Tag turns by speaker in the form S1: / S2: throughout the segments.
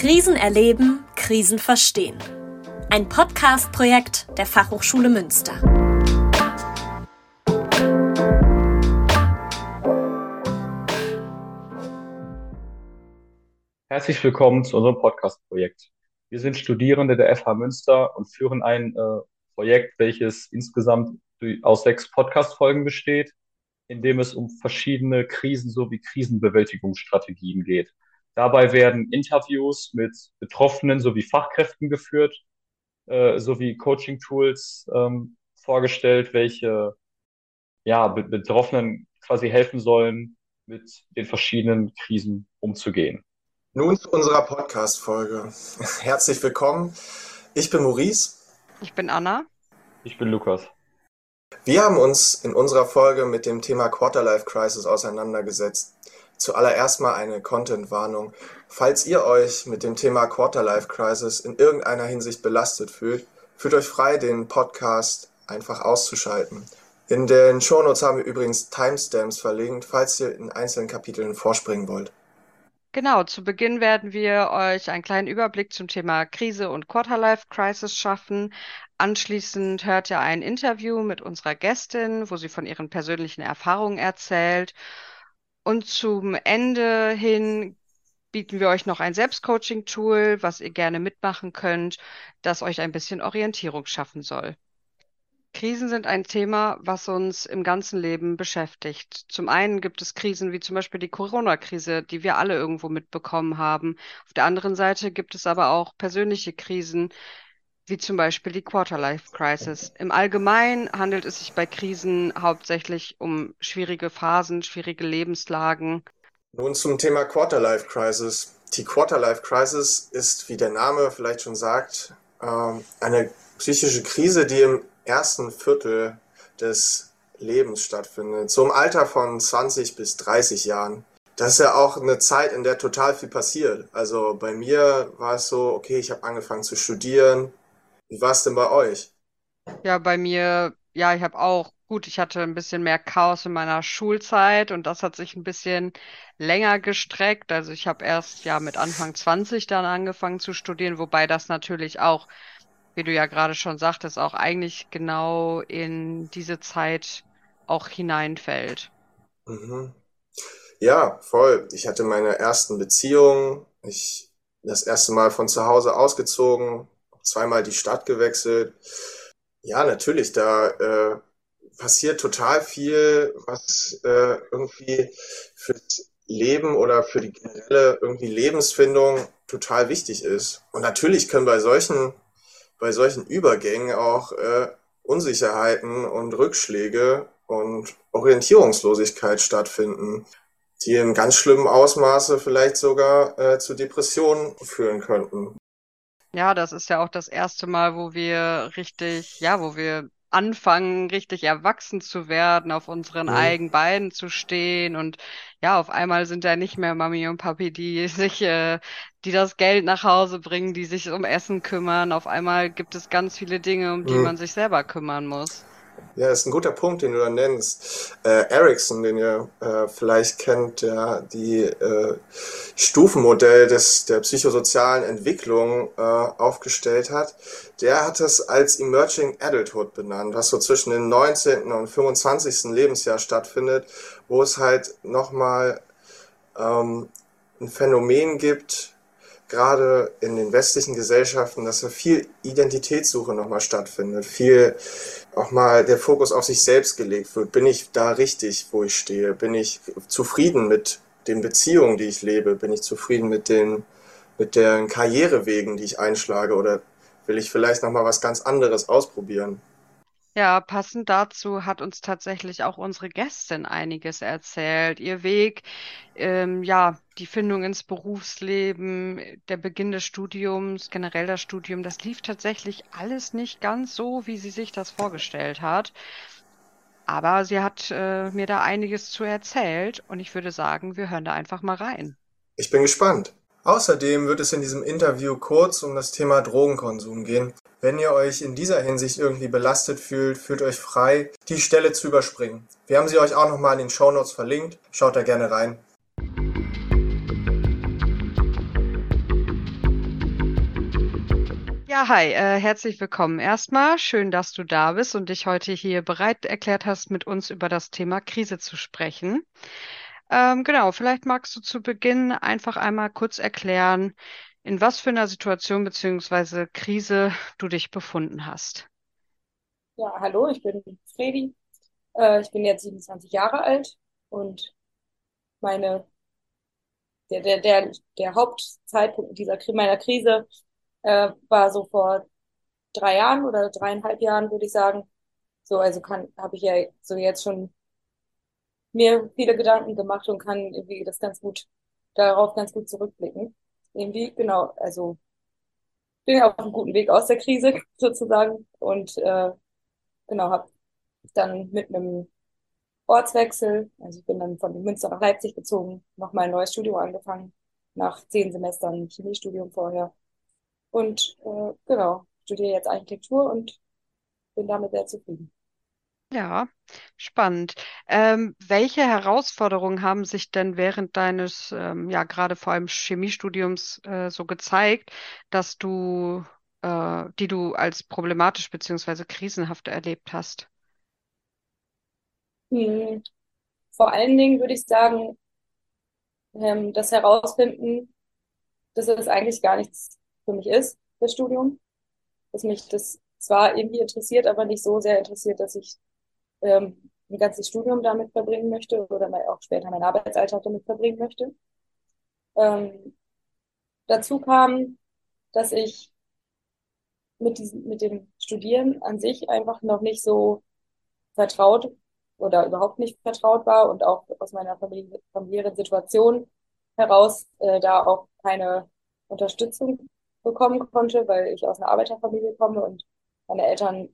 S1: Krisen erleben, Krisen verstehen. Ein Podcast-Projekt der Fachhochschule Münster.
S2: Herzlich willkommen zu unserem Podcast-Projekt. Wir sind Studierende der FH Münster und führen ein äh, Projekt, welches insgesamt aus sechs Podcast-Folgen besteht, in dem es um verschiedene Krisen sowie Krisenbewältigungsstrategien geht. Dabei werden Interviews mit Betroffenen sowie Fachkräften geführt, äh, sowie Coaching-Tools ähm, vorgestellt, welche ja, Betroffenen quasi helfen sollen, mit den verschiedenen Krisen umzugehen.
S3: Nun zu unserer Podcast-Folge. Herzlich willkommen. Ich bin Maurice.
S4: Ich bin Anna.
S2: Ich bin Lukas.
S3: Wir haben uns in unserer Folge mit dem Thema Quarterlife Crisis auseinandergesetzt. Zuallererst mal eine Content-Warnung. Falls ihr euch mit dem Thema Quarterlife Crisis in irgendeiner Hinsicht belastet fühlt, fühlt euch frei, den Podcast einfach auszuschalten. In den Shownotes haben wir übrigens Timestamps verlinkt, falls ihr in einzelnen Kapiteln vorspringen wollt.
S4: Genau, zu Beginn werden wir euch einen kleinen Überblick zum Thema Krise und Quarterlife Crisis schaffen. Anschließend hört ihr ein Interview mit unserer Gästin, wo sie von ihren persönlichen Erfahrungen erzählt. Und zum Ende hin bieten wir euch noch ein Selbstcoaching-Tool, was ihr gerne mitmachen könnt, das euch ein bisschen Orientierung schaffen soll. Krisen sind ein Thema, was uns im ganzen Leben beschäftigt. Zum einen gibt es Krisen wie zum Beispiel die Corona-Krise, die wir alle irgendwo mitbekommen haben. Auf der anderen Seite gibt es aber auch persönliche Krisen, wie zum Beispiel die Quarterlife Crisis. Im Allgemeinen handelt es sich bei Krisen hauptsächlich um schwierige Phasen, schwierige Lebenslagen.
S3: Nun zum Thema Quarterlife Crisis. Die Quarterlife Crisis ist, wie der Name vielleicht schon sagt, ähm, eine psychische Krise, die im ersten Viertel des Lebens stattfindet. So im Alter von 20 bis 30 Jahren. Das ist ja auch eine Zeit, in der total viel passiert. Also bei mir war es so, okay, ich habe angefangen zu studieren, wie war es denn bei euch?
S4: Ja, bei mir, ja, ich habe auch, gut, ich hatte ein bisschen mehr Chaos in meiner Schulzeit und das hat sich ein bisschen länger gestreckt. Also ich habe erst ja mit Anfang 20 dann angefangen zu studieren, wobei das natürlich auch, wie du ja gerade schon sagtest, auch eigentlich genau in diese Zeit auch hineinfällt.
S3: Mhm. Ja, voll. Ich hatte meine ersten Beziehungen. Ich das erste Mal von zu Hause ausgezogen, zweimal die Stadt gewechselt. Ja, natürlich, da äh, passiert total viel, was äh, irgendwie fürs Leben oder für die generelle irgendwie Lebensfindung total wichtig ist. Und natürlich können bei solchen, bei solchen Übergängen auch äh, Unsicherheiten und Rückschläge und Orientierungslosigkeit stattfinden, die in ganz schlimmen Ausmaße vielleicht sogar äh, zu Depressionen führen könnten.
S4: Ja, das ist ja auch das erste Mal, wo wir richtig, ja, wo wir anfangen, richtig erwachsen zu werden, auf unseren mhm. eigenen Beinen zu stehen und ja, auf einmal sind da nicht mehr Mami und Papi, die sich, äh, die das Geld nach Hause bringen, die sich um Essen kümmern. Auf einmal gibt es ganz viele Dinge, um die mhm. man sich selber kümmern muss.
S3: Ja, ist ein guter Punkt, den du da nennst. Äh, Ericsson, den ihr äh, vielleicht kennt, der die äh, Stufenmodell des, der psychosozialen Entwicklung äh, aufgestellt hat, der hat es als Emerging Adulthood benannt, was so zwischen dem 19. und 25. Lebensjahr stattfindet, wo es halt nochmal ähm, ein Phänomen gibt, gerade in den westlichen Gesellschaften, dass da viel Identitätssuche nochmal stattfindet, viel auch mal der Fokus auf sich selbst gelegt wird. Bin ich da richtig, wo ich stehe? Bin ich zufrieden mit den Beziehungen, die ich lebe? Bin ich zufrieden mit den, mit den Karrierewegen, die ich einschlage? Oder will ich vielleicht nochmal was ganz anderes ausprobieren?
S4: Ja, passend dazu hat uns tatsächlich auch unsere Gästin einiges erzählt. Ihr Weg, ähm, ja, die Findung ins Berufsleben, der Beginn des Studiums, generell das Studium, das lief tatsächlich alles nicht ganz so, wie sie sich das vorgestellt hat. Aber sie hat äh, mir da einiges zu erzählt und ich würde sagen, wir hören da einfach mal rein.
S3: Ich bin gespannt. Außerdem wird es in diesem Interview kurz um das Thema Drogenkonsum gehen. Wenn ihr euch in dieser Hinsicht irgendwie belastet fühlt, fühlt euch frei, die Stelle zu überspringen. Wir haben sie euch auch nochmal in den Show Notes verlinkt. Schaut da gerne rein.
S4: Ja, hi, äh, herzlich willkommen. Erstmal schön, dass du da bist und dich heute hier bereit erklärt hast, mit uns über das Thema Krise zu sprechen. Ähm, genau, vielleicht magst du zu Beginn einfach einmal kurz erklären, in was für einer Situation bzw. Krise du dich befunden hast.
S5: Ja, hallo, ich bin Fredi. Äh, ich bin jetzt 27 Jahre alt und meine, der, der, der, der Hauptzeitpunkt dieser meiner Krise äh, war so vor drei Jahren oder dreieinhalb Jahren, würde ich sagen. So, also kann, habe ich ja so jetzt schon mir viele Gedanken gemacht und kann irgendwie das ganz gut, darauf ganz gut zurückblicken. Irgendwie, genau, also bin auf einem guten Weg aus der Krise sozusagen und äh, genau, habe dann mit einem Ortswechsel, also ich bin dann von Münster nach Leipzig gezogen, nochmal ein neues Studium angefangen, nach zehn Semestern Chemiestudium vorher. Und äh, genau, studiere jetzt Architektur und bin damit sehr zufrieden.
S4: Ja, spannend. Ähm, welche Herausforderungen haben sich denn während deines, ähm, ja, gerade vor allem Chemiestudiums äh, so gezeigt, dass du, äh, die du als problematisch beziehungsweise krisenhaft erlebt hast?
S5: Hm. Vor allen Dingen würde ich sagen, ähm, das Herausfinden, dass es eigentlich gar nichts für mich ist, das Studium. Dass mich das zwar irgendwie interessiert, aber nicht so sehr interessiert, dass ich ähm, ein ganzes Studium damit verbringen möchte oder auch später meinen Arbeitsalltag damit verbringen möchte. Ähm, dazu kam, dass ich mit diesem, mit dem Studieren an sich einfach noch nicht so vertraut oder überhaupt nicht vertraut war und auch aus meiner Familie, familiären Situation heraus äh, da auch keine Unterstützung bekommen konnte, weil ich aus einer Arbeiterfamilie komme und meine Eltern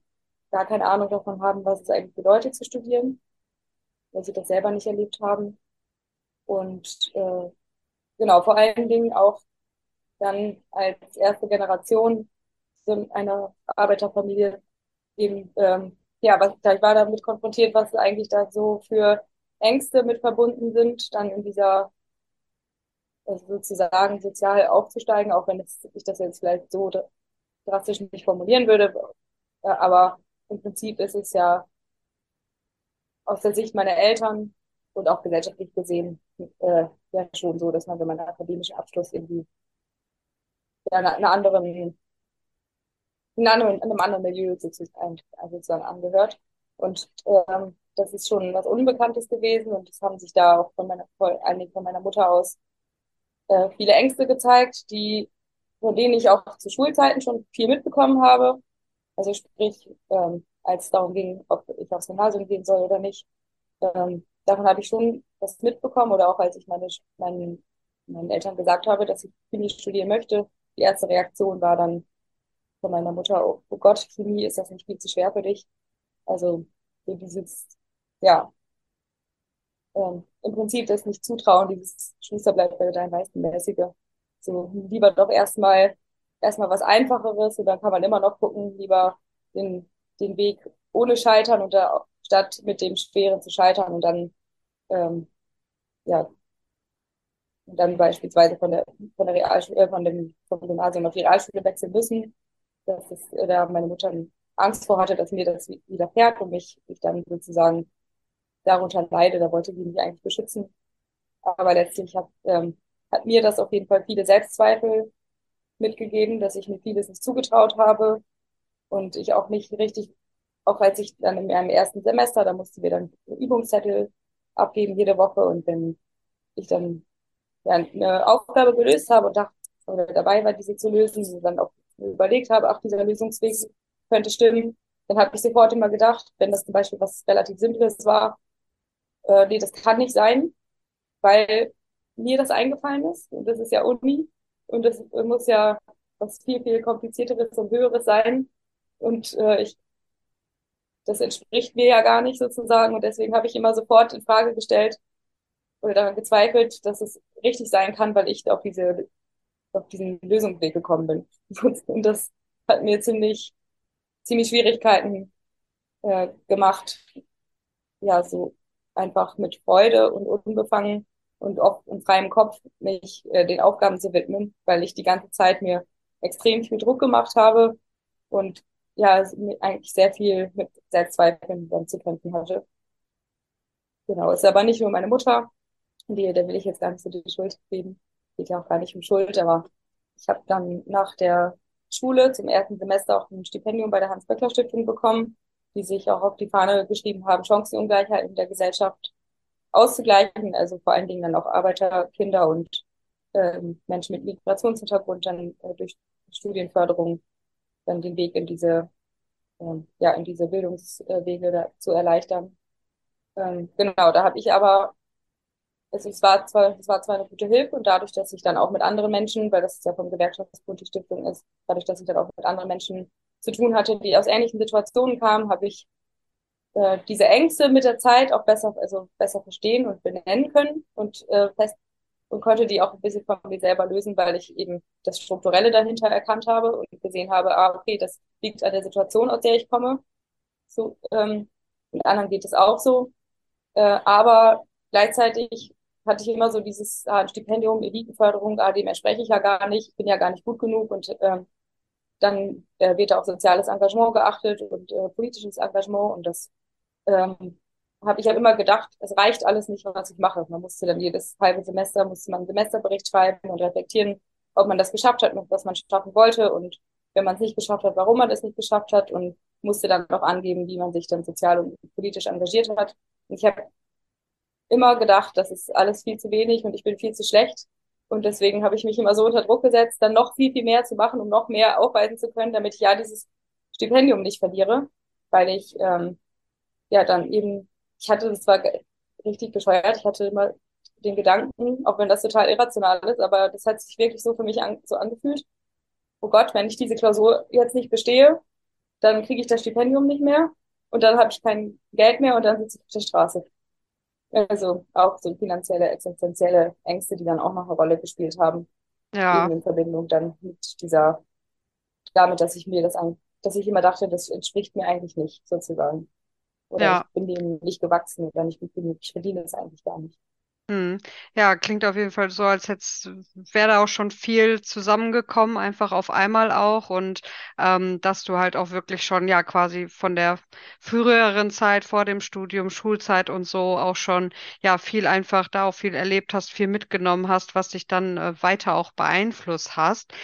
S5: gar keine Ahnung davon haben, was es eigentlich bedeutet zu studieren, weil sie das selber nicht erlebt haben. Und äh, genau, vor allen Dingen auch dann als erste Generation einer Arbeiterfamilie eben, ähm, ja, was, ich war damit konfrontiert, was eigentlich da so für Ängste mit verbunden sind, dann in dieser also sozusagen sozial aufzusteigen, auch wenn ich das jetzt vielleicht so drastisch nicht formulieren würde, aber im Prinzip ist es ja aus der Sicht meiner Eltern und auch gesellschaftlich gesehen äh, ja schon so, dass man, wenn man einen akademischen Abschluss irgendwie ja, in einer anderen, in einem, in einem anderen Milieu sozusagen, sozusagen angehört. Und ähm, das ist schon was Unbekanntes gewesen und es haben sich da auch von meiner, vor allen von meiner Mutter aus äh, viele Ängste gezeigt, die, von denen ich auch zu Schulzeiten schon viel mitbekommen habe. Also sprich, ähm, als es darum ging, ob ich aufs Gymnasium gehen soll oder nicht. Ähm, davon habe ich schon was mitbekommen oder auch als ich meine, meinen, meinen Eltern gesagt habe, dass ich Chemie studieren möchte. Die erste Reaktion war dann von meiner Mutter, oh, oh Gott, Chemie, ist das nicht viel zu schwer für dich? Also, dieses, ja, ähm, im Prinzip das nicht zutrauen, dieses Schuster bleibt bei deinem meisten mäßige. So, lieber doch erstmal, erstmal was Einfacheres und dann kann man immer noch gucken, lieber den, den Weg ohne Scheitern und da, statt mit dem Schweren zu scheitern und dann, ähm, ja, und dann beispielsweise von der, von der Realschule, äh, von dem, vom Gymnasium auf die Realschule wechseln müssen. dass ist, äh, da meine Mutter Angst vor hatte, dass mir das widerfährt und mich, ich dann sozusagen darunter leide. Da wollte sie mich eigentlich beschützen. Aber letztlich hat, ähm, hat mir das auf jeden Fall viele Selbstzweifel mitgegeben, dass ich mir vieles nicht zugetraut habe und ich auch nicht richtig, auch als ich dann in meinem ersten Semester, da mussten wir dann Übungszettel abgeben jede Woche und wenn ich dann ja, eine Aufgabe gelöst habe und dachte, oder dabei war, diese zu lösen, und dann auch überlegt habe, ach, dieser Lösungsweg könnte stimmen, dann habe ich sofort immer gedacht, wenn das zum Beispiel was relativ Simples war, äh, nee, das kann nicht sein, weil mir das eingefallen ist. Und das ist ja Uni. Und das muss ja was viel, viel komplizierteres und höheres sein. Und äh, ich, das entspricht mir ja gar nicht sozusagen. Und deswegen habe ich immer sofort in Frage gestellt oder daran gezweifelt, dass es richtig sein kann, weil ich auf diese, auf diesen Lösungsweg gekommen bin. Und das hat mir ziemlich, ziemlich Schwierigkeiten äh, gemacht, ja, so einfach mit Freude und unbefangen und oft in freiem Kopf mich äh, den Aufgaben zu widmen, weil ich die ganze Zeit mir extrem viel Druck gemacht habe und ja, eigentlich sehr viel mit Selbstzweifeln dann zu kämpfen hatte. Genau, ist aber nicht nur meine Mutter, die, der will ich jetzt gar nicht so die Schuld geben. Geht ja auch gar nicht um Schuld, aber ich habe dann nach der Schule zum ersten Semester auch ein Stipendium bei der Hans-Böckler-Stiftung bekommen, die sich auch auf die Fahne geschrieben haben, Chancenungleichheit in der Gesellschaft auszugleichen, also vor allen Dingen dann auch Arbeiter, Kinder und ähm, Menschen mit Migrationshintergrund dann äh, durch Studienförderung dann den Weg in diese, ähm, ja, in diese Bildungswege da, zu erleichtern. Ähm, genau, da habe ich aber, also es war zwar, es war zwar eine gute Hilfe und dadurch, dass ich dann auch mit anderen Menschen, weil das ja vom Gewerkschaftsbund die Stiftung ist, dadurch, dass ich dann auch mit anderen Menschen zu tun hatte, die aus ähnlichen Situationen kamen, habe ich äh, diese Ängste mit der Zeit auch besser, also besser verstehen und benennen können und äh, fest und konnte die auch ein bisschen von mir selber lösen, weil ich eben das Strukturelle dahinter erkannt habe und gesehen habe, ah, okay, das liegt an der Situation, aus der ich komme. So, ähm, mit anderen geht es auch so. Äh, aber gleichzeitig hatte ich immer so dieses ah, Stipendium, Elitenförderung, ah, dem entspreche ich ja gar nicht, ich bin ja gar nicht gut genug und ähm, dann äh, wird auch soziales Engagement geachtet und äh, politisches Engagement und das ähm, habe ich ja immer gedacht, es reicht alles nicht, was ich mache. Man musste dann jedes halbe Semester, musste man einen Semesterbericht schreiben und reflektieren, ob man das geschafft hat, was man schaffen wollte und wenn man es nicht geschafft hat, warum man es nicht geschafft hat und musste dann auch angeben, wie man sich dann sozial und politisch engagiert hat. Und ich habe immer gedacht, das ist alles viel zu wenig und ich bin viel zu schlecht. Und deswegen habe ich mich immer so unter Druck gesetzt, dann noch viel, viel mehr zu machen, um noch mehr aufweisen zu können, damit ich ja dieses Stipendium nicht verliere, weil ich ähm, ja dann eben ich hatte, das war richtig bescheuert, ich hatte immer den Gedanken, auch wenn das total irrational ist, aber das hat sich wirklich so für mich an, so angefühlt. Oh Gott, wenn ich diese Klausur jetzt nicht bestehe, dann kriege ich das Stipendium nicht mehr und dann habe ich kein Geld mehr und dann sitze ich auf der Straße. Also auch so finanzielle, existenzielle Ängste, die dann auch noch eine Rolle gespielt haben.
S4: Ja.
S5: In Verbindung dann mit dieser, damit, dass ich mir das an, dass ich immer dachte, das entspricht mir eigentlich nicht, sozusagen. Oder
S4: Ja.
S5: ich bin dem nicht gewachsen oder nicht gut genug. Ich verdiene es eigentlich gar nicht.
S4: Hm. Ja, klingt auf jeden Fall so, als hättest, wäre da auch schon viel zusammengekommen, einfach auf einmal auch und ähm, dass du halt auch wirklich schon ja quasi von der früheren Zeit vor dem Studium, Schulzeit und so auch schon ja viel einfach da auch viel erlebt hast, viel mitgenommen hast, was dich dann äh, weiter auch beeinflusst hast.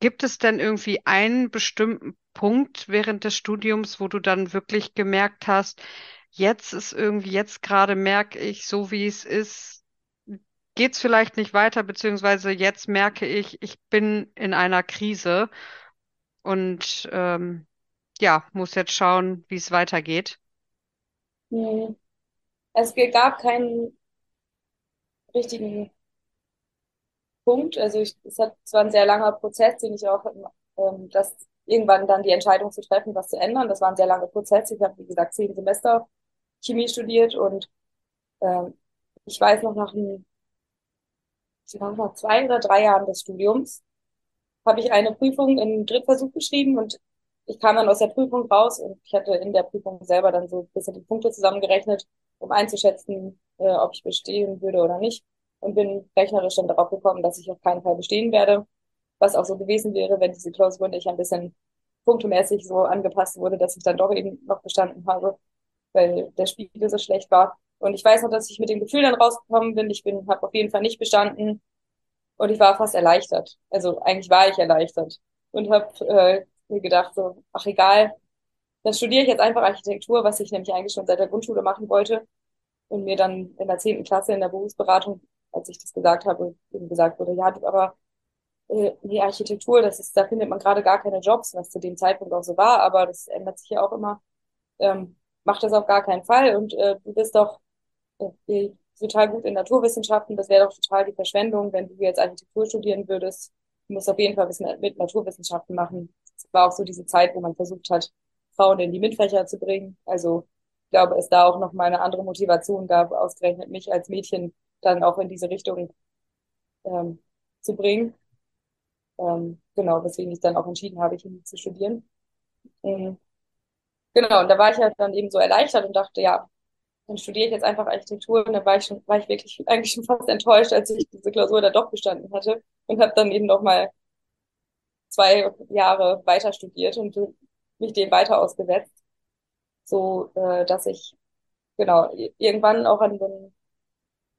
S4: Gibt es denn irgendwie einen bestimmten Punkt während des Studiums, wo du dann wirklich gemerkt hast, jetzt ist irgendwie, jetzt gerade merke ich, so wie es ist, geht's vielleicht nicht weiter, beziehungsweise jetzt merke ich, ich bin in einer Krise und ähm, ja, muss jetzt schauen, wie es weitergeht.
S5: Hm. Es gab keinen richtigen Punkt. Also ich, es hat zwar ein sehr langer Prozess, den ich auch, ähm, das irgendwann dann die Entscheidung zu treffen, was zu ändern. Das war ein sehr langer Prozess. Ich habe, wie gesagt, zehn Semester Chemie studiert und ähm, ich weiß noch nach, einem, nach zwei oder drei Jahren des Studiums habe ich eine Prüfung im Drittversuch geschrieben und ich kam dann aus der Prüfung raus und ich hatte in der Prüfung selber dann so ein bisschen die Punkte zusammengerechnet, um einzuschätzen, äh, ob ich bestehen würde oder nicht. Und bin rechnerisch dann darauf gekommen, dass ich auf keinen Fall bestehen werde, was auch so gewesen wäre, wenn diese Klausur nicht ein bisschen punktemäßig so angepasst wurde, dass ich dann doch eben noch bestanden habe, weil der Spiegel so schlecht war. Und ich weiß noch, dass ich mit dem Gefühl dann rausgekommen bin, ich bin, habe auf jeden Fall nicht bestanden und ich war fast erleichtert. Also eigentlich war ich erleichtert und habe äh, mir gedacht, so, ach egal, dann studiere ich jetzt einfach Architektur, was ich nämlich eigentlich schon seit der Grundschule machen wollte. Und mir dann in der zehnten Klasse in der Berufsberatung, als ich das gesagt habe, eben gesagt wurde, ja, aber äh, die Architektur, das ist, da findet man gerade gar keine Jobs, was zu dem Zeitpunkt auch so war, aber das ändert sich ja auch immer. Ähm, mach das auf gar keinen Fall und äh, du bist doch äh, total gut in Naturwissenschaften, das wäre doch total die Verschwendung, wenn du jetzt Architektur studieren würdest. Du musst auf jeden Fall mit Naturwissenschaften machen. Es war auch so diese Zeit, wo man versucht hat, Frauen in die MINT-Fächer zu bringen. Also ich glaube, es da auch noch mal eine andere Motivation gab, ausgerechnet mich als Mädchen dann auch in diese Richtung ähm, zu bringen. Ähm, genau, weswegen ich dann auch entschieden habe, Chemie zu studieren. Mhm. Genau, und da war ich halt dann eben so erleichtert und dachte, ja, dann studiere ich jetzt einfach Architektur und dann war ich schon, war ich wirklich eigentlich schon fast enttäuscht, als ich diese Klausur da doch bestanden hatte und habe dann eben noch mal zwei Jahre weiter studiert und mich dem weiter ausgesetzt, so äh, dass ich genau irgendwann auch an den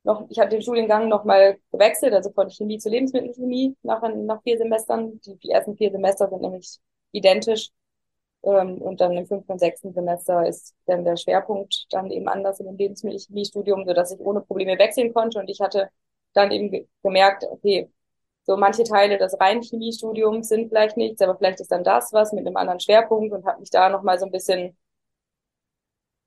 S5: noch, ich habe den Studiengang nochmal gewechselt, also von Chemie zu Lebensmittelchemie nach, nach vier Semestern. Die, die ersten vier Semester sind nämlich identisch. Ähm, und dann im fünften und sechsten Semester ist dann der Schwerpunkt dann eben anders in dem Lebensmittelchemiestudium, sodass ich ohne Probleme wechseln konnte. Und ich hatte dann eben ge gemerkt, okay, so manche Teile des reinen Chemiestudiums sind vielleicht nichts, aber vielleicht ist dann das was mit einem anderen Schwerpunkt und habe mich da nochmal so ein bisschen,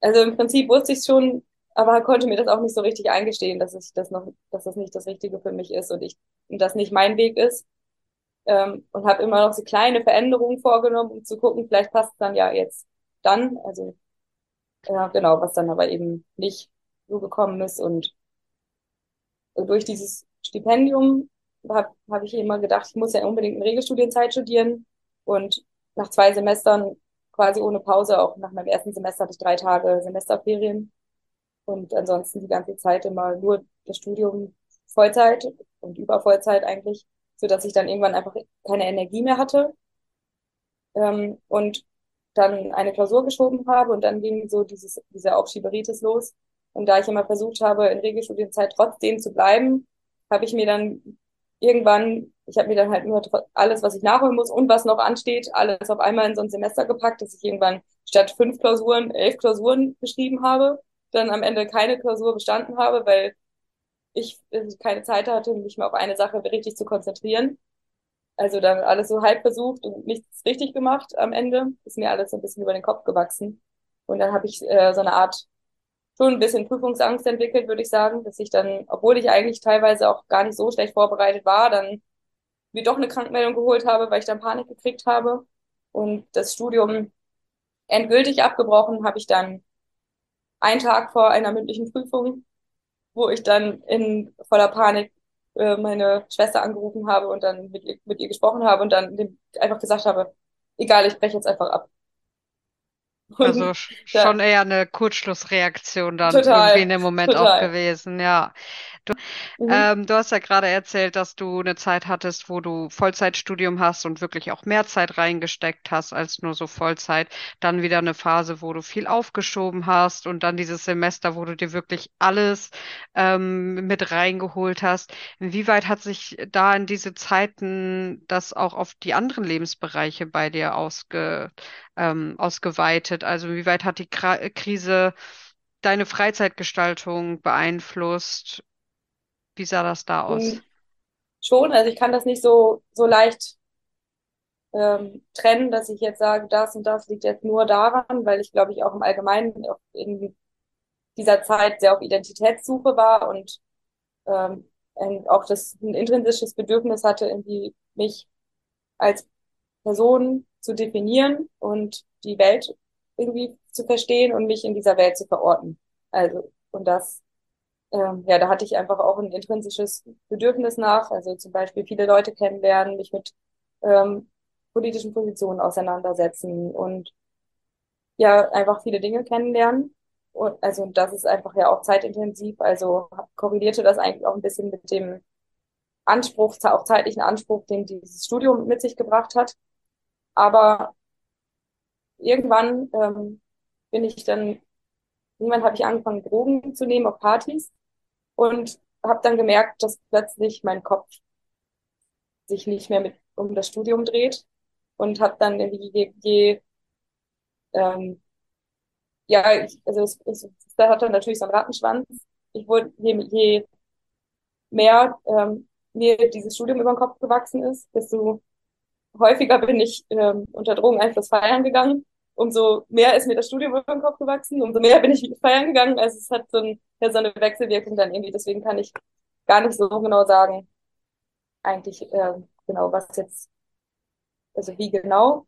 S5: also im Prinzip wusste ich schon, aber konnte mir das auch nicht so richtig eingestehen, dass ich das noch, dass das nicht das Richtige für mich ist und ich und das nicht mein Weg ist. Ähm, und habe immer noch so kleine Veränderungen vorgenommen, um zu gucken, vielleicht passt es dann ja jetzt dann. Also ja, genau, was dann aber eben nicht so gekommen ist. Und durch dieses Stipendium habe hab ich immer gedacht, ich muss ja unbedingt in Regelstudienzeit studieren. Und nach zwei Semestern quasi ohne Pause, auch nach meinem ersten Semester hatte ich drei Tage Semesterferien und ansonsten die ganze Zeit immer nur das Studium Vollzeit und über Vollzeit eigentlich, so dass ich dann irgendwann einfach keine Energie mehr hatte ähm, und dann eine Klausur geschoben habe und dann ging so dieses dieser Aufschieberitis los. Und da ich immer versucht habe in Regelstudienzeit trotzdem zu bleiben, habe ich mir dann irgendwann ich habe mir dann halt nur alles, was ich nachholen muss und was noch ansteht, alles auf einmal in so ein Semester gepackt, dass ich irgendwann statt fünf Klausuren elf Klausuren geschrieben habe dann am Ende keine Klausur bestanden habe, weil ich keine Zeit hatte, mich mal auf eine Sache richtig zu konzentrieren. Also dann alles so halb versucht und nichts richtig gemacht am Ende. Ist mir alles so ein bisschen über den Kopf gewachsen. Und dann habe ich äh, so eine Art schon ein bisschen Prüfungsangst entwickelt, würde ich sagen, dass ich dann, obwohl ich eigentlich teilweise auch gar nicht so schlecht vorbereitet war, dann mir doch eine Krankmeldung geholt habe, weil ich dann Panik gekriegt habe. Und das Studium endgültig abgebrochen habe ich dann einen Tag vor einer mündlichen Prüfung, wo ich dann in voller Panik äh, meine Schwester angerufen habe und dann mit ihr, mit ihr gesprochen habe und dann dem einfach gesagt habe, egal, ich breche jetzt einfach ab.
S4: Und also schon eher eine Kurzschlussreaktion dann total, irgendwie in dem Moment total. auch gewesen, ja. Du, mhm. ähm, du hast ja gerade erzählt, dass du eine Zeit hattest, wo du Vollzeitstudium hast und wirklich auch mehr Zeit reingesteckt hast als nur so Vollzeit. Dann wieder eine Phase, wo du viel aufgeschoben hast und dann dieses Semester, wo du dir wirklich alles ähm, mit reingeholt hast. Inwieweit hat sich da in diese Zeiten das auch auf die anderen Lebensbereiche bei dir ausge, ähm, ausgeweitet? Also inwieweit hat die Krise deine Freizeitgestaltung beeinflusst? Wie sah das da aus?
S5: Hm, schon, also ich kann das nicht so, so leicht ähm, trennen, dass ich jetzt sage, das und das liegt jetzt nur daran, weil ich glaube ich auch im Allgemeinen in dieser Zeit sehr auf Identitätssuche war und ähm, auch das ein intrinsisches Bedürfnis hatte, irgendwie mich als Person zu definieren und die Welt irgendwie zu verstehen und mich in dieser Welt zu verorten. Also, und das ähm, ja, da hatte ich einfach auch ein intrinsisches Bedürfnis nach, also zum Beispiel viele Leute kennenlernen, mich mit ähm, politischen Positionen auseinandersetzen und ja, einfach viele Dinge kennenlernen. Und also das ist einfach ja auch zeitintensiv, also korrelierte das eigentlich auch ein bisschen mit dem Anspruch, auch zeitlichen Anspruch, den dieses Studium mit sich gebracht hat. Aber irgendwann ähm, bin ich dann, irgendwann habe ich angefangen, Drogen zu nehmen auf Partys und habe dann gemerkt, dass plötzlich mein Kopf sich nicht mehr mit um das Studium dreht und habe dann irgendwie je, je ähm, ja, ich, also es, es, da hat dann natürlich so einen Rattenschwanz. Ich wurde, je, je mehr ähm, mir dieses Studium über den Kopf gewachsen ist, desto häufiger bin ich ähm, unter Drogeneinfluss feiern gegangen umso mehr ist mir das Studium über den Kopf gewachsen, umso mehr bin ich feiern gegangen. Also es hat so, ein, so eine Wechselwirkung dann irgendwie. Deswegen kann ich gar nicht so genau sagen, eigentlich äh, genau, was jetzt, also wie genau.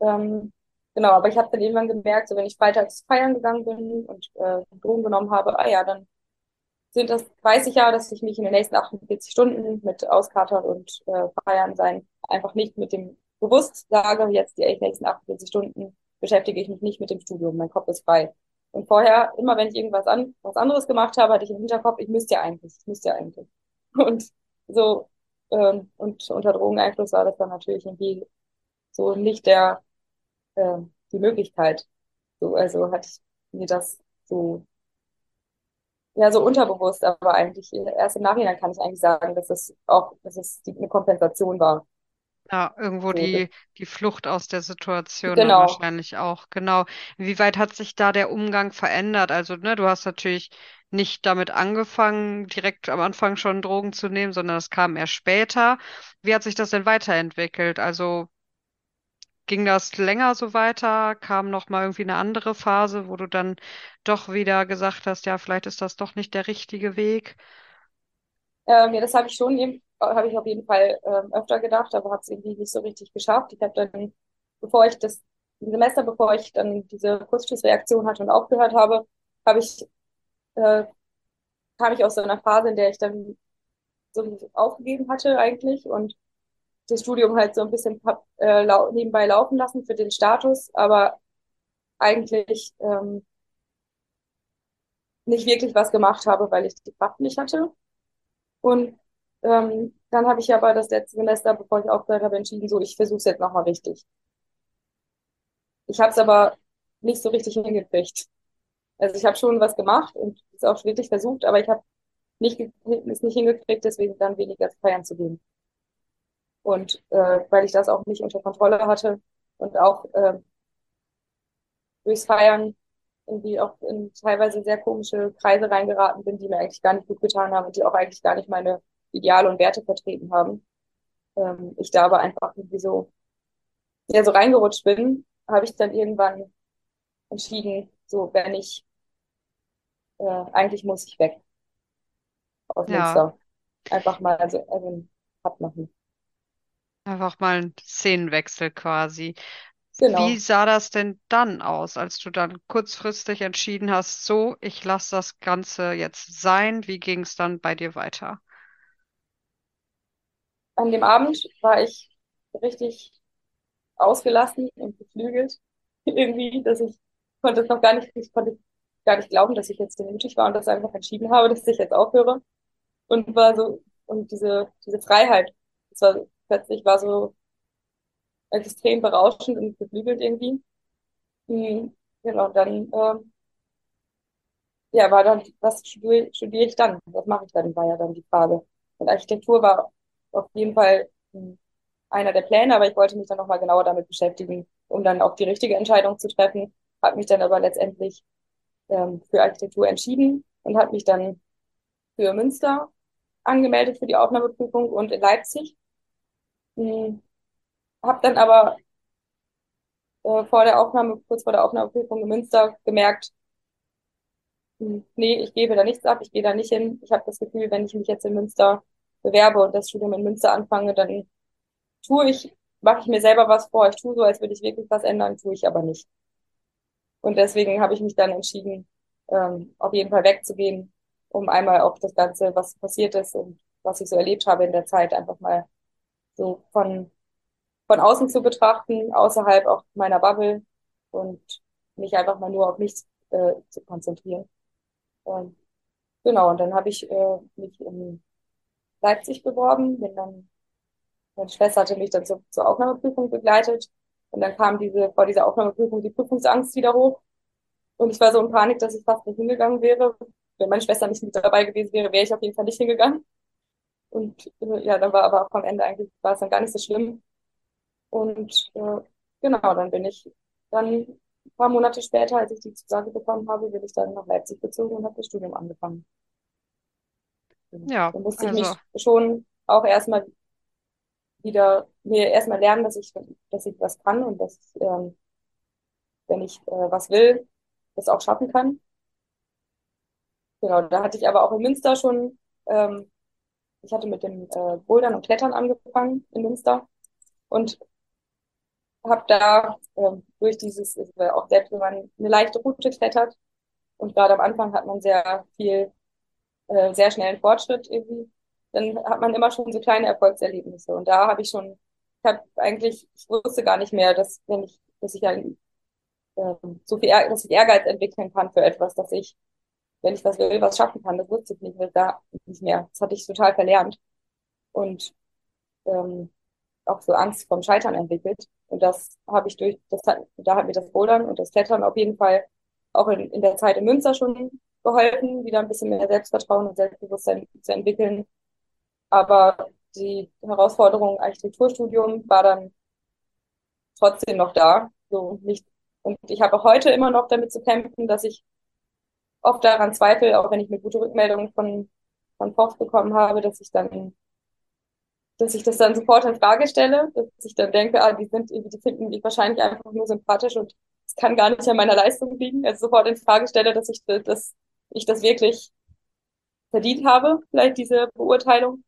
S5: Ähm, genau, aber ich habe dann irgendwann gemerkt, so wenn ich freitags feiern gegangen bin und äh, Drogen genommen habe, ah ja, dann sind das, weiß ich ja, dass ich mich in den nächsten 48 Stunden mit Auskatern und äh, Feiern sein einfach nicht mit dem bewusst sage, jetzt die nächsten 48 Stunden beschäftige ich mich nicht mit dem Studium, mein Kopf ist frei. Und vorher, immer wenn ich irgendwas an, was anderes gemacht habe, hatte ich im Hinterkopf, ich müsste ja eigentlich, ich müsste ja eigentlich. Und so ähm, und unter Drogeneinfluss war das dann natürlich irgendwie so nicht der, äh, die Möglichkeit. So, also ich mir das so, ja, so unterbewusst, aber eigentlich erst im Nachhinein kann ich eigentlich sagen, dass es auch, dass es die, eine Kompensation war.
S4: Ja, irgendwo die, die Flucht aus der Situation
S5: genau.
S4: wahrscheinlich auch. Genau. Wie weit hat sich da der Umgang verändert? Also, ne, du hast natürlich nicht damit angefangen, direkt am Anfang schon Drogen zu nehmen, sondern das kam erst später. Wie hat sich das denn weiterentwickelt? Also, ging das länger so weiter? Kam noch mal irgendwie eine andere Phase, wo du dann doch wieder gesagt hast, ja, vielleicht ist das doch nicht der richtige Weg?
S5: Ähm, ja, das habe ich schon, eben- habe ich auf jeden Fall ähm, öfter gedacht, aber habe es irgendwie nicht so richtig geschafft. Ich habe dann, bevor ich das Semester, bevor ich dann diese Kurzschlussreaktion hatte und aufgehört habe, habe ich, äh, kam ich aus so einer Phase, in der ich dann so aufgegeben hatte eigentlich und das Studium halt so ein bisschen äh, lau nebenbei laufen lassen für den Status, aber eigentlich ähm, nicht wirklich was gemacht habe, weil ich die Kraft nicht hatte. Und ähm, dann habe ich aber das letzte Semester, bevor ich aufgehört habe, entschieden, so, ich versuche es jetzt nochmal richtig. Ich habe es aber nicht so richtig hingekriegt. Also ich habe schon was gemacht und es auch wirklich versucht, aber ich habe nicht, es nicht hingekriegt, deswegen dann weniger feiern zu gehen. Und äh, weil ich das auch nicht unter Kontrolle hatte und auch äh, durchs Feiern irgendwie auch in teilweise sehr komische Kreise reingeraten bin, die mir eigentlich gar nicht gut getan haben und die auch eigentlich gar nicht meine Ideale und Werte vertreten haben. Ähm, ich da aber einfach irgendwie so, ja, so reingerutscht bin, habe ich dann irgendwann entschieden, so, wenn ich, äh, eigentlich muss ich weg aus
S4: Ja,
S5: Münster. Einfach mal so, also einen Cut machen.
S4: einfach mal ein Szenenwechsel quasi. Wie
S5: Genau.
S4: sah das denn dann aus, als du dann kurzfristig entschieden hast, so, ich lasse das Ganze jetzt sein? Wie ging es dann bei dir weiter?
S5: An dem Abend war ich richtig ausgelassen und geflügelt irgendwie, dass ich konnte es noch gar nicht, ich konnte gar nicht glauben, dass ich jetzt so mutig war und das einfach entschieden habe, dass ich jetzt aufhöre und war so und diese diese Freiheit, das war plötzlich war so extrem berauschend und beflügelt irgendwie. Mhm. Genau, dann ähm, ja, war dann, was studiere, studiere ich dann? Was mache ich dann, war ja dann die Frage. Und Architektur war auf jeden Fall mh, einer der Pläne, aber ich wollte mich dann nochmal genauer damit beschäftigen, um dann auch die richtige Entscheidung zu treffen. Habe mich dann aber letztendlich ähm, für Architektur entschieden und habe mich dann für Münster angemeldet für die Aufnahmeprüfung und in Leipzig. Hm, habe dann aber äh, vor der Aufnahme, kurz vor der Aufnahmeprüfung in Münster gemerkt, hm, nee, ich gebe da nichts ab, ich gehe da nicht hin. Ich habe das Gefühl, wenn ich mich jetzt in Münster bewerbe und das Studium in Münster anfange, dann tue ich, mache ich mir selber was vor. Ich tue so, als würde ich wirklich was ändern, tue ich aber nicht. Und deswegen habe ich mich dann entschieden, ähm, auf jeden Fall wegzugehen, um einmal auch das Ganze, was passiert ist und was ich so erlebt habe in der Zeit, einfach mal so von, von außen zu betrachten, außerhalb auch meiner Bubble und mich einfach mal nur auf mich äh, zu konzentrieren. Und genau, und dann habe ich äh, mich in Leipzig beworben, bin dann, meine Schwester hatte mich dann zur, zur Aufnahmeprüfung begleitet. Und dann kam diese, vor dieser Aufnahmeprüfung die Prüfungsangst wieder hoch. Und ich war so in Panik, dass ich fast nicht hingegangen wäre. Wenn meine Schwester nicht mit dabei gewesen wäre, wäre ich auf jeden Fall nicht hingegangen. Und äh, ja, dann war aber auch am Ende eigentlich, war es dann gar nicht so schlimm. Und äh, genau, dann bin ich dann ein paar Monate später, als ich die Zusage bekommen habe, bin ich dann nach Leipzig gezogen und habe das Studium angefangen.
S4: Ja,
S5: Da musste ich
S4: also,
S5: mich schon auch erstmal wieder, mir erstmal lernen, dass ich, dass ich was kann und dass, ähm, wenn ich äh, was will, das auch schaffen kann. Genau, da hatte ich aber auch in Münster schon, ähm, ich hatte mit dem äh, Bouldern und Klettern angefangen in Münster und habe da ähm, durch dieses, auch selbst wenn man eine leichte Route klettert und gerade am Anfang hat man sehr viel, äh, sehr schnellen Fortschritt irgendwie, dann hat man immer schon so kleine Erfolgserlebnisse und da habe ich schon, ich habe eigentlich, ich wusste gar nicht mehr, dass wenn ich, dass ich ein, ähm, so viel, dass ich Ehrgeiz entwickeln kann für etwas, dass ich, wenn ich was will, was schaffen kann, das wusste ich nicht mehr, da nicht mehr. Das hatte ich total verlernt und ähm, auch so Angst vom Scheitern entwickelt. Und das habe ich durch, das hat, da hat mir das Bouldern und das Klettern auf jeden Fall auch in, in der Zeit in Münster schon geholfen, wieder ein bisschen mehr Selbstvertrauen und Selbstbewusstsein zu entwickeln. Aber die Herausforderung Architekturstudium war dann trotzdem noch da. So nicht, und ich habe heute immer noch damit zu kämpfen, dass ich oft daran zweifle, auch wenn ich eine gute Rückmeldung von, von Profs bekommen habe, dass ich dann, dass ich das dann sofort in Frage stelle, dass ich dann denke, ah, die sind, die finden mich wahrscheinlich einfach nur sympathisch und es kann gar nicht an meiner Leistung liegen. Also sofort in Frage stelle, dass ich, dass ich das wirklich verdient habe, vielleicht diese Beurteilung.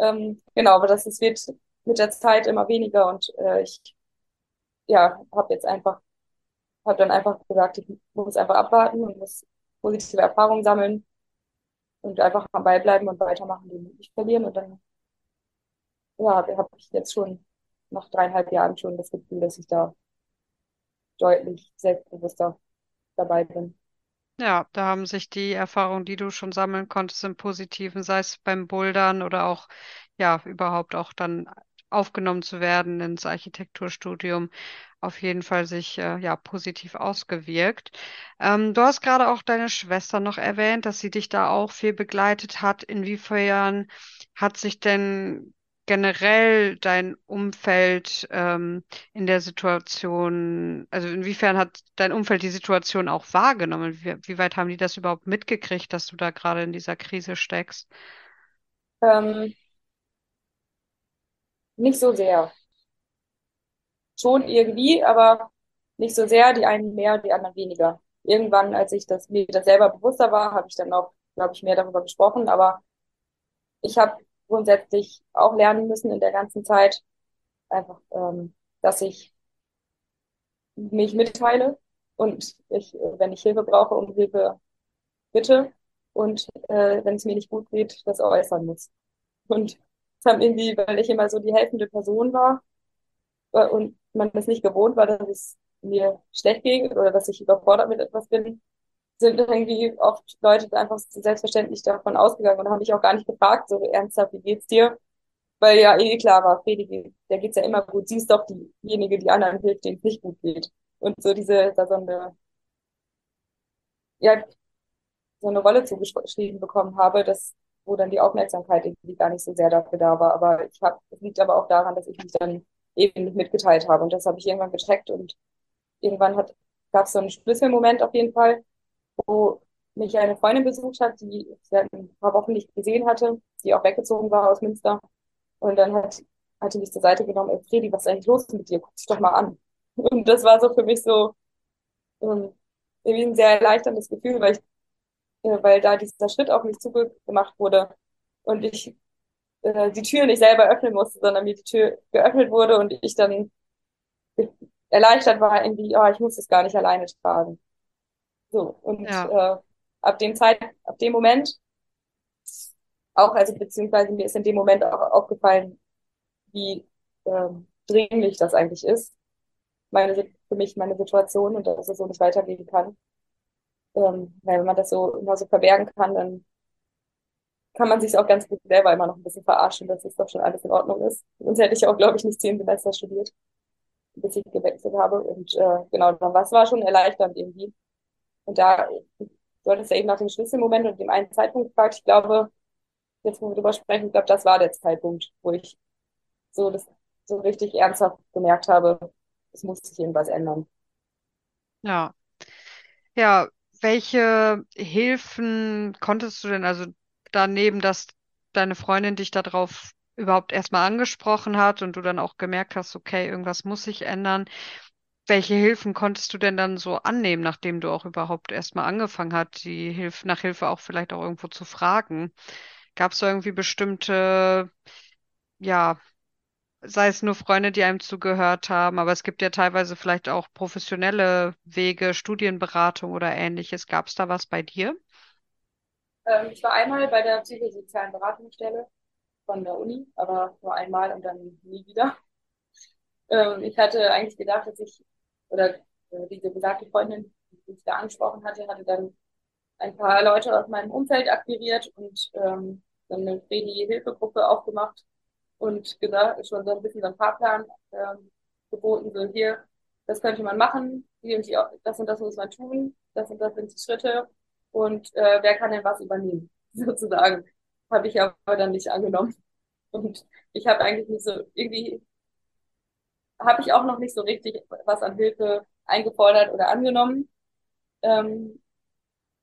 S5: Ähm, genau, aber das, das wird mit der Zeit immer weniger und äh, ich ja, habe jetzt einfach, habe dann einfach gesagt, ich muss einfach abwarten und muss positive Erfahrungen sammeln und einfach am Ball bleiben und weitermachen, die nicht verlieren. Und dann, ja, habe ich jetzt schon nach dreieinhalb Jahren schon das Gefühl, dass ich da deutlich selbstbewusster dabei bin.
S4: Ja, da haben sich die Erfahrungen, die du schon sammeln konntest im Positiven, sei es beim Bouldern oder auch, ja, überhaupt auch dann aufgenommen zu werden ins Architekturstudium, auf jeden Fall sich äh, ja positiv ausgewirkt. Ähm, du hast gerade auch deine Schwester noch erwähnt, dass sie dich da auch viel begleitet hat. Inwiefern hat sich denn generell dein Umfeld ähm, in der Situation, also inwiefern hat dein Umfeld die Situation auch wahrgenommen? Wie, wie weit haben die das überhaupt mitgekriegt, dass du da gerade in dieser Krise steckst?
S5: Ähm, nicht so sehr. Schon irgendwie, aber nicht so sehr. Die einen mehr, die anderen weniger. Irgendwann, als ich das, mir das selber bewusster war, habe ich dann auch, glaube ich, mehr darüber gesprochen. Aber ich habe grundsätzlich auch lernen müssen in der ganzen Zeit, einfach, ähm, dass ich mich mitteile und ich, wenn ich Hilfe brauche, um Hilfe bitte und äh, wenn es mir nicht gut geht, das äußern muss. Und das haben irgendwie, weil ich immer so die helfende Person war äh, und man das nicht gewohnt war, dass es mir schlecht geht oder dass ich überfordert mit etwas bin, sind irgendwie oft Leute einfach selbstverständlich davon ausgegangen und haben mich auch gar nicht gefragt, so ernsthaft, wie geht's dir? Weil ja eh klar war, Fredi, der geht's ja immer gut. Sie ist doch diejenige, die anderen hilft, denen es nicht gut geht. Und so diese, da so eine, ja, so eine Rolle zugeschrieben bekommen habe, dass, wo dann die Aufmerksamkeit irgendwie gar nicht so sehr dafür da war. Aber ich habe, es liegt aber auch daran, dass ich mich dann eben mitgeteilt habe. Und das habe ich irgendwann gecheckt und irgendwann hat, gab es so einen Schlüsselmoment auf jeden Fall, wo mich eine Freundin besucht hat, die ich seit ein paar Wochen nicht gesehen hatte, die auch weggezogen war aus Münster. Und dann hat, hat die mich zur Seite genommen, ey Fredi, was ist eigentlich los mit dir? Guck dich doch mal an. Und das war so für mich so ähm, irgendwie ein sehr erleichterndes Gefühl, weil ich, äh, weil da dieser Schritt auf mich zugemacht wurde und ich äh, die Tür nicht selber öffnen musste, sondern mir die Tür geöffnet wurde und ich dann erleichtert war, irgendwie, oh, ich muss das gar nicht alleine tragen. So, und ja. äh, ab dem Zeit, ab dem Moment, auch, also beziehungsweise mir ist in dem Moment auch aufgefallen, wie ähm, dringlich das eigentlich ist, meine, für mich meine Situation und dass es so nicht weitergehen kann. Ähm, weil wenn man das so immer so verbergen kann, dann kann man sich auch ganz gut selber immer noch ein bisschen verarschen, dass es doch schon alles in Ordnung ist. Sonst hätte ich auch, glaube ich, nicht zehn Semester studiert, bis ich gewechselt habe. Und äh, genau, dann war es war schon erleichternd irgendwie. Und da, du hattest ja eben nach dem Schlüsselmoment und dem einen Zeitpunkt gefragt. Ich glaube, jetzt, wo wir drüber sprechen, ich glaube, das war der Zeitpunkt, wo ich so das so richtig ernsthaft gemerkt habe, es muss sich irgendwas ändern.
S4: Ja. Ja, welche Hilfen konntest du denn, also daneben, dass deine Freundin dich darauf überhaupt erstmal angesprochen hat und du dann auch gemerkt hast, okay, irgendwas muss sich ändern. Welche Hilfen konntest du denn dann so annehmen, nachdem du auch überhaupt erstmal angefangen hast, die Hilfe, nach Hilfe auch vielleicht auch irgendwo zu fragen? Gab es irgendwie bestimmte, ja, sei es nur Freunde, die einem zugehört haben, aber es gibt ja teilweise vielleicht auch professionelle Wege, Studienberatung oder ähnliches. Gab es da was bei dir?
S5: Ähm, ich war einmal bei der psychosozialen Beratungsstelle von der Uni, aber nur einmal und dann nie wieder. Ähm, ich hatte eigentlich gedacht, dass ich, oder äh, diese besagte Freundin, die ich da angesprochen hatte, hatte dann ein paar Leute aus meinem Umfeld akquiriert und ähm, dann eine Fredi-Hilfegruppe aufgemacht, und gesagt, schon so ein bisschen so einen Fahrplan ähm, geboten, so hier, das könnte man machen, die und die, das und das muss man tun, das und das sind die Schritte und äh, wer kann denn was übernehmen, sozusagen. Habe ich aber dann nicht angenommen. Und ich habe eigentlich nicht so, irgendwie habe ich auch noch nicht so richtig was an Hilfe eingefordert oder angenommen. Ähm,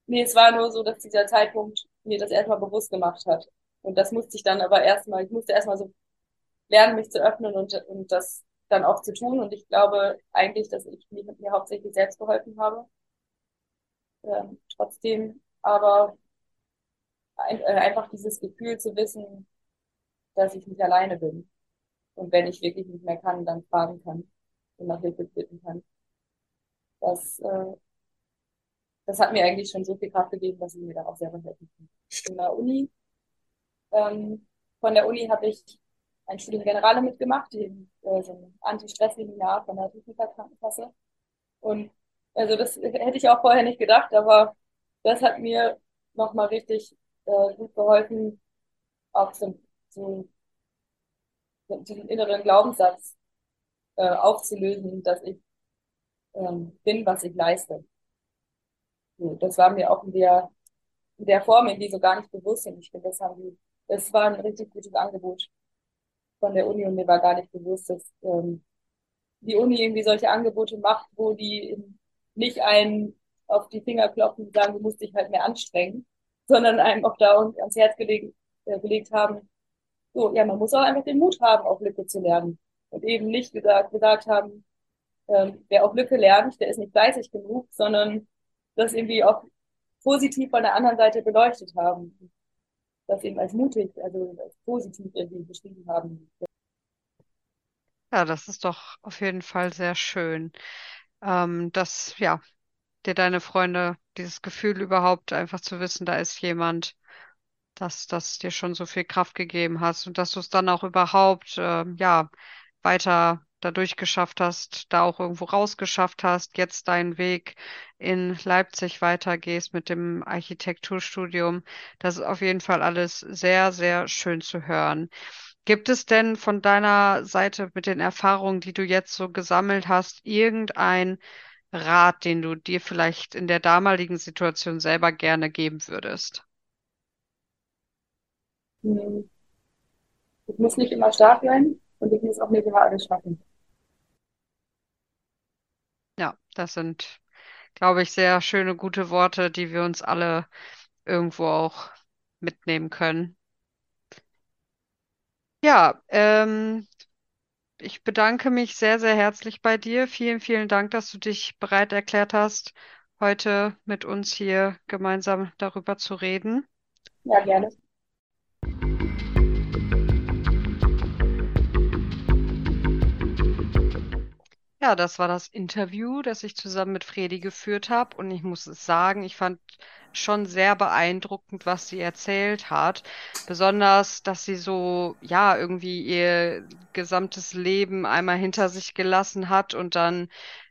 S5: nee, es war nur so, dass dieser Zeitpunkt mir das erstmal bewusst gemacht hat. Und das musste ich dann aber erstmal, ich musste erstmal so lernen, mich zu öffnen und, und das dann auch zu tun. Und ich glaube eigentlich, dass ich mir, mir hauptsächlich selbst geholfen habe. Ähm, trotzdem aber ein, äh, einfach dieses Gefühl zu wissen, dass ich nicht alleine bin. Und wenn ich wirklich nicht mehr kann, dann fragen kann und nach Hilfe bitten kann. Das, äh, das hat mir eigentlich schon so viel Kraft gegeben, dass ich mir da auch selber helfen kann. In der Uni, ähm, von der Uni habe ich ein Studium Generale mitgemacht, die, äh, so ein Anti-Stress-Seminar von der Techniker-Krankenkasse. Und also das hätte ich auch vorher nicht gedacht, aber das hat mir nochmal richtig äh, gut geholfen, auch so, so diesen inneren Glaubenssatz äh, aufzulösen, dass ich ähm, bin, was ich leiste. Das war mir auch in der, in der Form irgendwie so gar nicht bewusst. Und ich finde, das haben das war ein richtig gutes Angebot von der Uni und mir war gar nicht bewusst, dass ähm, die Uni irgendwie solche Angebote macht, wo die nicht einen auf die Finger klopfen und sagen, du musst dich halt mehr anstrengen, sondern einem auch da ans Herz gelegt, äh, gelegt haben, so, ja, man muss auch einfach den Mut haben, auf Lücke zu lernen. Und eben nicht gesagt, gesagt haben, ähm, wer auf Lücke lernt, der ist nicht fleißig genug, sondern das irgendwie auch positiv von der anderen Seite beleuchtet haben. Das eben als mutig, also als positiv irgendwie beschrieben haben.
S4: Ja, das ist doch auf jeden Fall sehr schön, ähm, dass ja dir deine Freunde dieses Gefühl überhaupt einfach zu wissen, da ist jemand, dass das dir schon so viel Kraft gegeben hast und dass du es dann auch überhaupt äh, ja weiter dadurch geschafft hast, da auch irgendwo rausgeschafft hast, jetzt deinen Weg in Leipzig weitergehst mit dem Architekturstudium. Das ist auf jeden Fall alles sehr, sehr schön zu hören. Gibt es denn von deiner Seite mit den Erfahrungen, die du jetzt so gesammelt hast, irgendein Rat, den du dir vielleicht in der damaligen Situation selber gerne geben würdest?
S5: Ich muss nicht immer stark sein und ich muss auch nicht immer alles schaffen.
S4: Ja, das sind, glaube ich, sehr schöne, gute Worte, die wir uns alle irgendwo auch mitnehmen können. Ja, ähm, ich bedanke mich sehr, sehr herzlich bei dir. Vielen, vielen Dank, dass du dich bereit erklärt hast, heute mit uns hier gemeinsam darüber zu reden.
S5: Ja, gerne.
S4: Ja, das war das Interview, das ich zusammen mit Fredi geführt habe. Und ich muss es sagen, ich fand schon sehr beeindruckend, was sie erzählt hat. Besonders, dass sie so, ja, irgendwie ihr gesamtes Leben einmal hinter sich gelassen hat und dann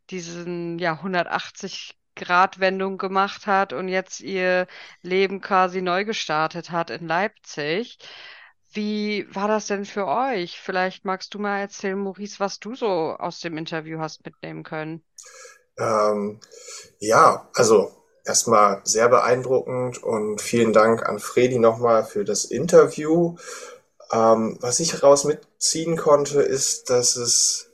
S4: diesen, ja, 180 Grad Wendung gemacht hat und jetzt ihr Leben quasi neu gestartet hat in Leipzig. Wie war das denn für euch? Vielleicht magst du mal erzählen, Maurice, was du so aus dem Interview hast mitnehmen können.
S3: Ähm, ja, also erstmal sehr beeindruckend und vielen Dank an Fredi nochmal für das Interview. Ähm, was ich heraus mitziehen konnte, ist, dass es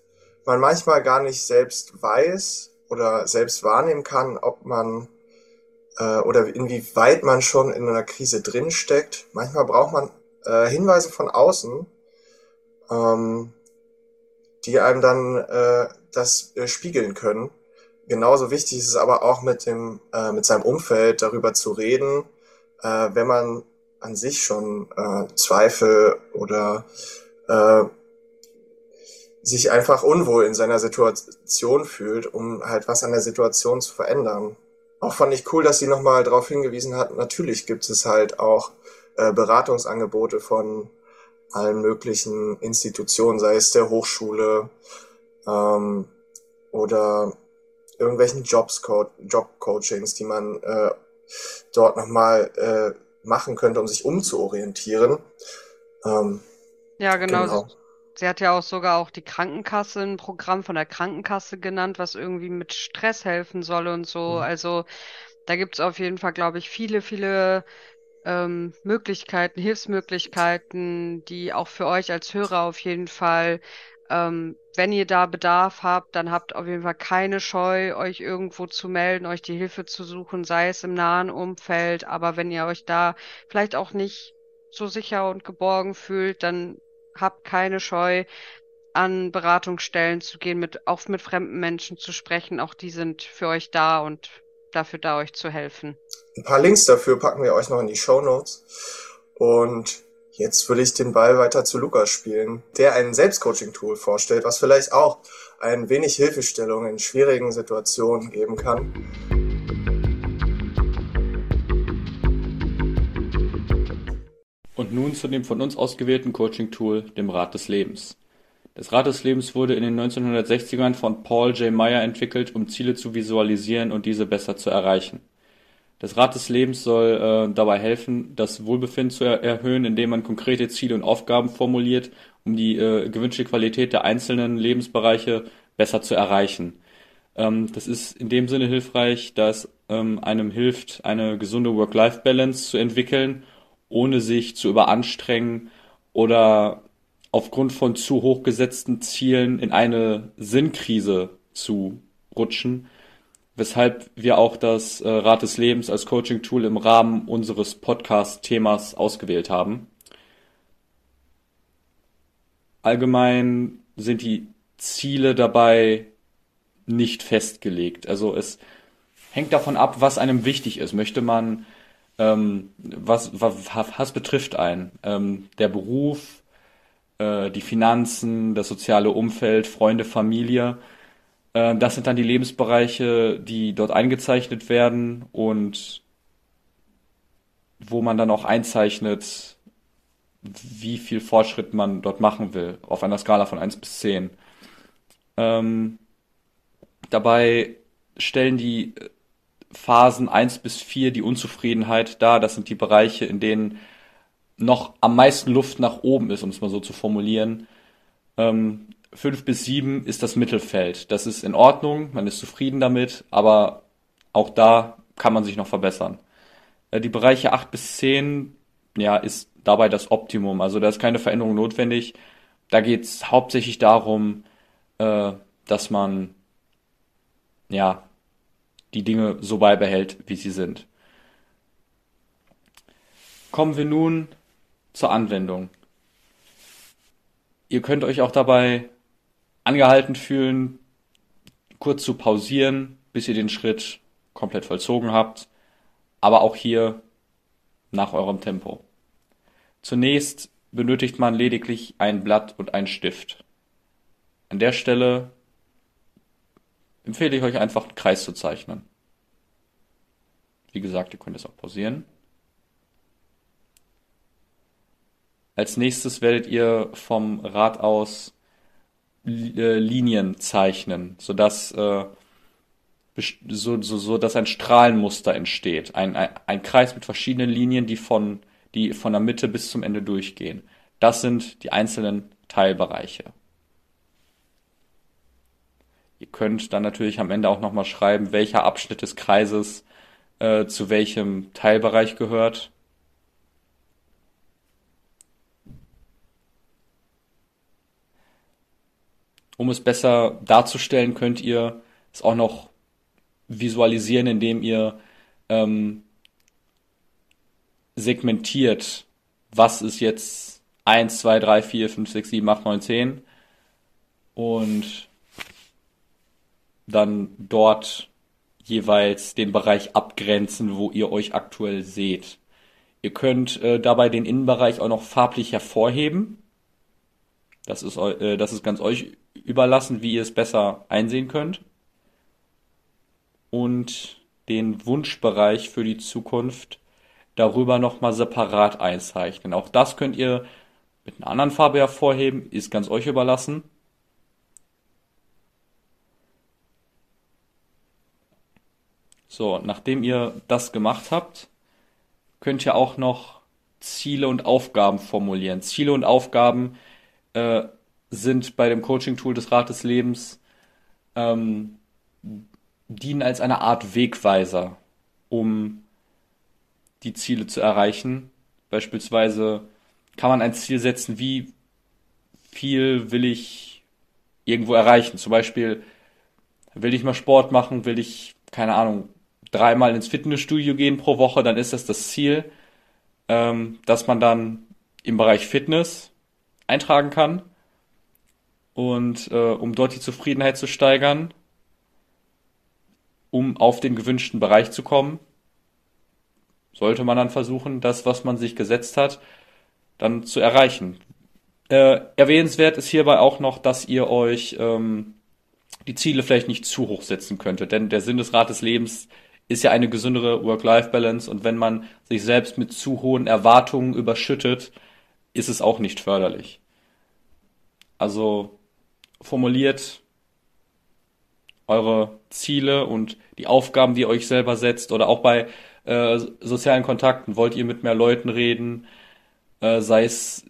S3: man manchmal gar nicht selbst weiß oder selbst wahrnehmen kann, ob man äh, oder inwieweit man schon in einer Krise drinsteckt. Manchmal braucht man äh, Hinweise von außen, ähm, die einem dann äh, das äh, spiegeln können. Genauso wichtig ist es aber auch mit dem äh, mit seinem Umfeld darüber zu reden, äh, wenn man an sich schon äh, Zweifel oder äh, sich einfach unwohl in seiner Situation fühlt, um halt was an der Situation zu verändern. Auch fand ich cool, dass sie nochmal darauf hingewiesen hat, natürlich gibt es halt auch äh, Beratungsangebote von allen möglichen Institutionen, sei es der Hochschule ähm, oder irgendwelchen Jobs Job-Coachings, die man äh, dort nochmal äh, machen könnte, um sich umzuorientieren. Ähm,
S4: Ja, genau.
S3: Genau.
S4: Sie hat ja auch sogar auch die Krankenkasse, ein Programm von der Krankenkasse genannt, was irgendwie mit Stress helfen soll und so.
S3: Mhm.
S4: Also da gibt es auf jeden Fall, glaube ich, viele, viele ähm, Möglichkeiten, Hilfsmöglichkeiten, die auch für euch als Hörer auf jeden Fall, ähm, wenn ihr da Bedarf habt, dann habt auf jeden Fall keine Scheu, euch irgendwo zu melden, euch die Hilfe zu suchen, sei es im nahen Umfeld. Aber wenn ihr euch da vielleicht auch nicht so sicher und geborgen fühlt, dann habt keine Scheu, an Beratungsstellen zu gehen, mit, auch mit fremden Menschen zu sprechen. Auch die sind für euch da und dafür da, euch zu helfen.
S3: Ein paar Links dafür packen wir euch noch in die Show Notes. Und jetzt würde ich den Ball weiter zu Lukas spielen, der ein Selbstcoaching-Tool vorstellt, was vielleicht auch ein wenig Hilfestellung in schwierigen Situationen geben kann.
S2: Und nun zu dem von uns ausgewählten Coaching-Tool, dem Rad des Lebens. Das Rad des Lebens wurde in den 1960ern von Paul J. Meyer entwickelt, um Ziele zu visualisieren und diese besser zu erreichen. Das Rad des Lebens soll äh, dabei helfen, das Wohlbefinden zu er erhöhen, indem man konkrete Ziele und Aufgaben formuliert, um die äh, gewünschte Qualität der einzelnen Lebensbereiche besser zu erreichen. Ähm, das ist in dem Sinne hilfreich, dass ähm, einem hilft, eine gesunde Work-Life-Balance zu entwickeln, ohne sich zu überanstrengen oder aufgrund von zu hoch gesetzten Zielen in eine Sinnkrise zu rutschen, weshalb wir auch das äh, Rad des Lebens als Coaching-Tool im Rahmen unseres Podcast-Themas ausgewählt haben. Allgemein sind die Ziele dabei nicht festgelegt. Also es hängt davon ab, was einem wichtig ist. Möchte man, ähm, was, was, was betrifft einen? Ähm, der Beruf, äh, die Finanzen, das soziale Umfeld, Freunde, Familie. Äh, das sind dann die Lebensbereiche, die dort eingezeichnet werden und wo man dann auch einzeichnet, wie viel Fortschritt man dort machen will, auf einer Skala von 1 bis 10. Ähm, dabei stellen die Phasen 1 bis 4 die Unzufriedenheit dar. Das sind die Bereiche, in denen noch am meisten Luft nach oben ist, um es mal so zu formulieren. Ähm, 5 bis 7 ist das Mittelfeld. Das ist in Ordnung, man ist zufrieden damit, aber auch da kann man sich noch verbessern. Äh, die Bereiche 8 bis 10, ja, ist dabei das Optimum. Also da ist keine Veränderung notwendig. Da geht es hauptsächlich darum, äh, dass man ja die Dinge so beibehält, wie sie sind. Kommen wir nun zur Anwendung. Ihr könnt euch auch dabei angehalten fühlen, kurz zu pausieren, bis ihr den Schritt komplett vollzogen habt, aber auch hier nach eurem Tempo. Zunächst benötigt man lediglich ein Blatt und einen Stift. An der Stelle empfehle ich euch einfach einen Kreis zu zeichnen. Wie gesagt, ihr könnt es auch pausieren. Als nächstes werdet ihr vom Rad aus äh, Linien zeichnen, sodass, äh, so, so, so, dass ein Strahlenmuster entsteht. Ein, ein, ein Kreis mit verschiedenen Linien, die von, die von der Mitte bis zum Ende durchgehen. Das sind die einzelnen Teilbereiche. Ihr könnt dann natürlich am Ende auch nochmal schreiben, welcher Abschnitt des Kreises äh, zu welchem Teilbereich gehört. Um es besser darzustellen, könnt ihr es auch noch visualisieren, indem ihr ähm, segmentiert, was ist jetzt 1, 2, 3, 4, 5, 6, 7, 8, 9, 10 und dann dort jeweils den Bereich abgrenzen, wo ihr euch aktuell seht. Ihr könnt äh, dabei den Innenbereich auch noch farblich hervorheben. Das ist, äh, das ist ganz euch überlassen, wie ihr es besser einsehen könnt. Und den Wunschbereich für die Zukunft darüber nochmal separat einzeichnen. Auch das könnt ihr mit einer anderen Farbe hervorheben, ist ganz euch überlassen. So, nachdem ihr das gemacht habt, könnt ihr auch noch Ziele und Aufgaben formulieren. Ziele und Aufgaben äh, sind bei dem Coaching-Tool des Rat des Lebens, ähm, dienen als eine Art Wegweiser, um die Ziele zu erreichen. Beispielsweise kann man ein Ziel setzen, wie viel will ich irgendwo erreichen. Zum Beispiel will ich mal Sport machen, will ich, keine Ahnung, dreimal ins Fitnessstudio gehen pro Woche, dann ist das das Ziel, ähm, dass man dann im Bereich Fitness eintragen kann. Und äh, um dort die Zufriedenheit zu steigern, um auf den gewünschten Bereich zu kommen, sollte man dann versuchen, das, was man sich gesetzt hat, dann zu erreichen. Äh, erwähnenswert ist hierbei auch noch, dass ihr euch ähm, die Ziele vielleicht nicht zu hoch setzen könntet, denn der Sinn des Rat des Lebens ist ja eine gesündere Work-Life-Balance und wenn man sich selbst mit zu hohen Erwartungen überschüttet, ist es auch nicht förderlich. Also formuliert eure Ziele und die Aufgaben, die ihr euch selber setzt oder auch bei äh, sozialen Kontakten. Wollt ihr mit mehr Leuten reden, äh, sei es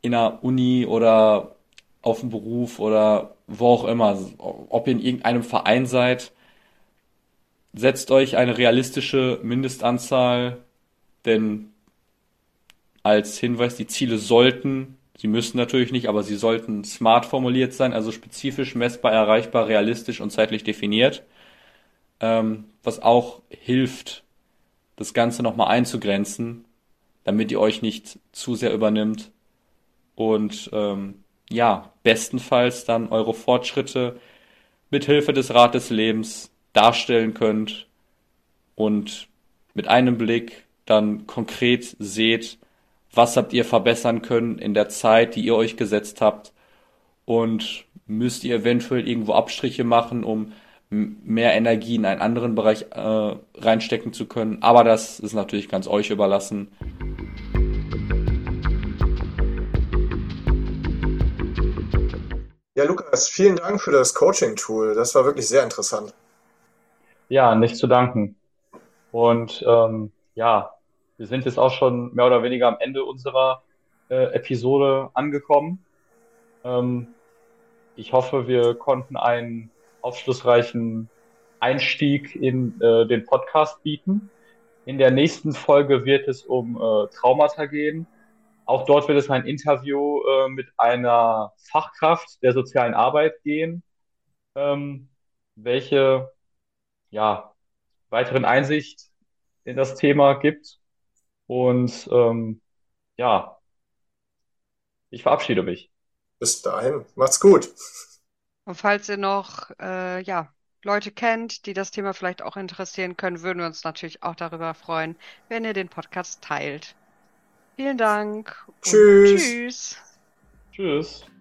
S2: in der Uni oder auf dem Beruf oder wo auch immer, ob ihr in irgendeinem Verein seid, setzt euch eine realistische Mindestanzahl, denn als Hinweis, die Ziele sollten, sie müssen natürlich nicht, aber sie sollten smart formuliert sein, also spezifisch, messbar, erreichbar, realistisch und zeitlich definiert, ähm, was auch hilft, das Ganze nochmal einzugrenzen, damit ihr euch nicht zu sehr übernimmt und ähm, ja, bestenfalls dann eure Fortschritte mit Hilfe des Rat des Lebens darstellen könnt und mit einem Blick dann konkret seht, was habt ihr verbessern können in der Zeit, die ihr euch gesetzt habt und müsst ihr eventuell irgendwo Abstriche machen, um mehr Energie in einen anderen Bereich äh, reinstecken zu können. Aber das ist natürlich ganz euch überlassen.
S3: Ja, Lukas, vielen Dank für das Coaching-Tool. Das war wirklich sehr interessant.
S6: Ja, nicht zu danken. Und ähm, ja, wir sind jetzt auch schon mehr oder weniger am Ende unserer äh, Episode angekommen. Ähm, ich hoffe, wir konnten einen aufschlussreichen Einstieg in äh, den Podcast bieten. In der nächsten Folge wird es um äh, Traumata gehen. Auch dort wird es ein Interview äh, mit einer Fachkraft der sozialen Arbeit gehen, ähm, welche ja, weiteren Einsicht in das Thema gibt. Und ähm, ja, ich verabschiede mich.
S3: Bis dahin, macht's gut.
S4: Und falls ihr noch äh, ja, Leute kennt, die das Thema vielleicht auch interessieren können, würden wir uns natürlich auch darüber freuen, wenn ihr den Podcast teilt. Vielen Dank.
S3: Tschüss.
S4: tschüss.
S6: Tschüss.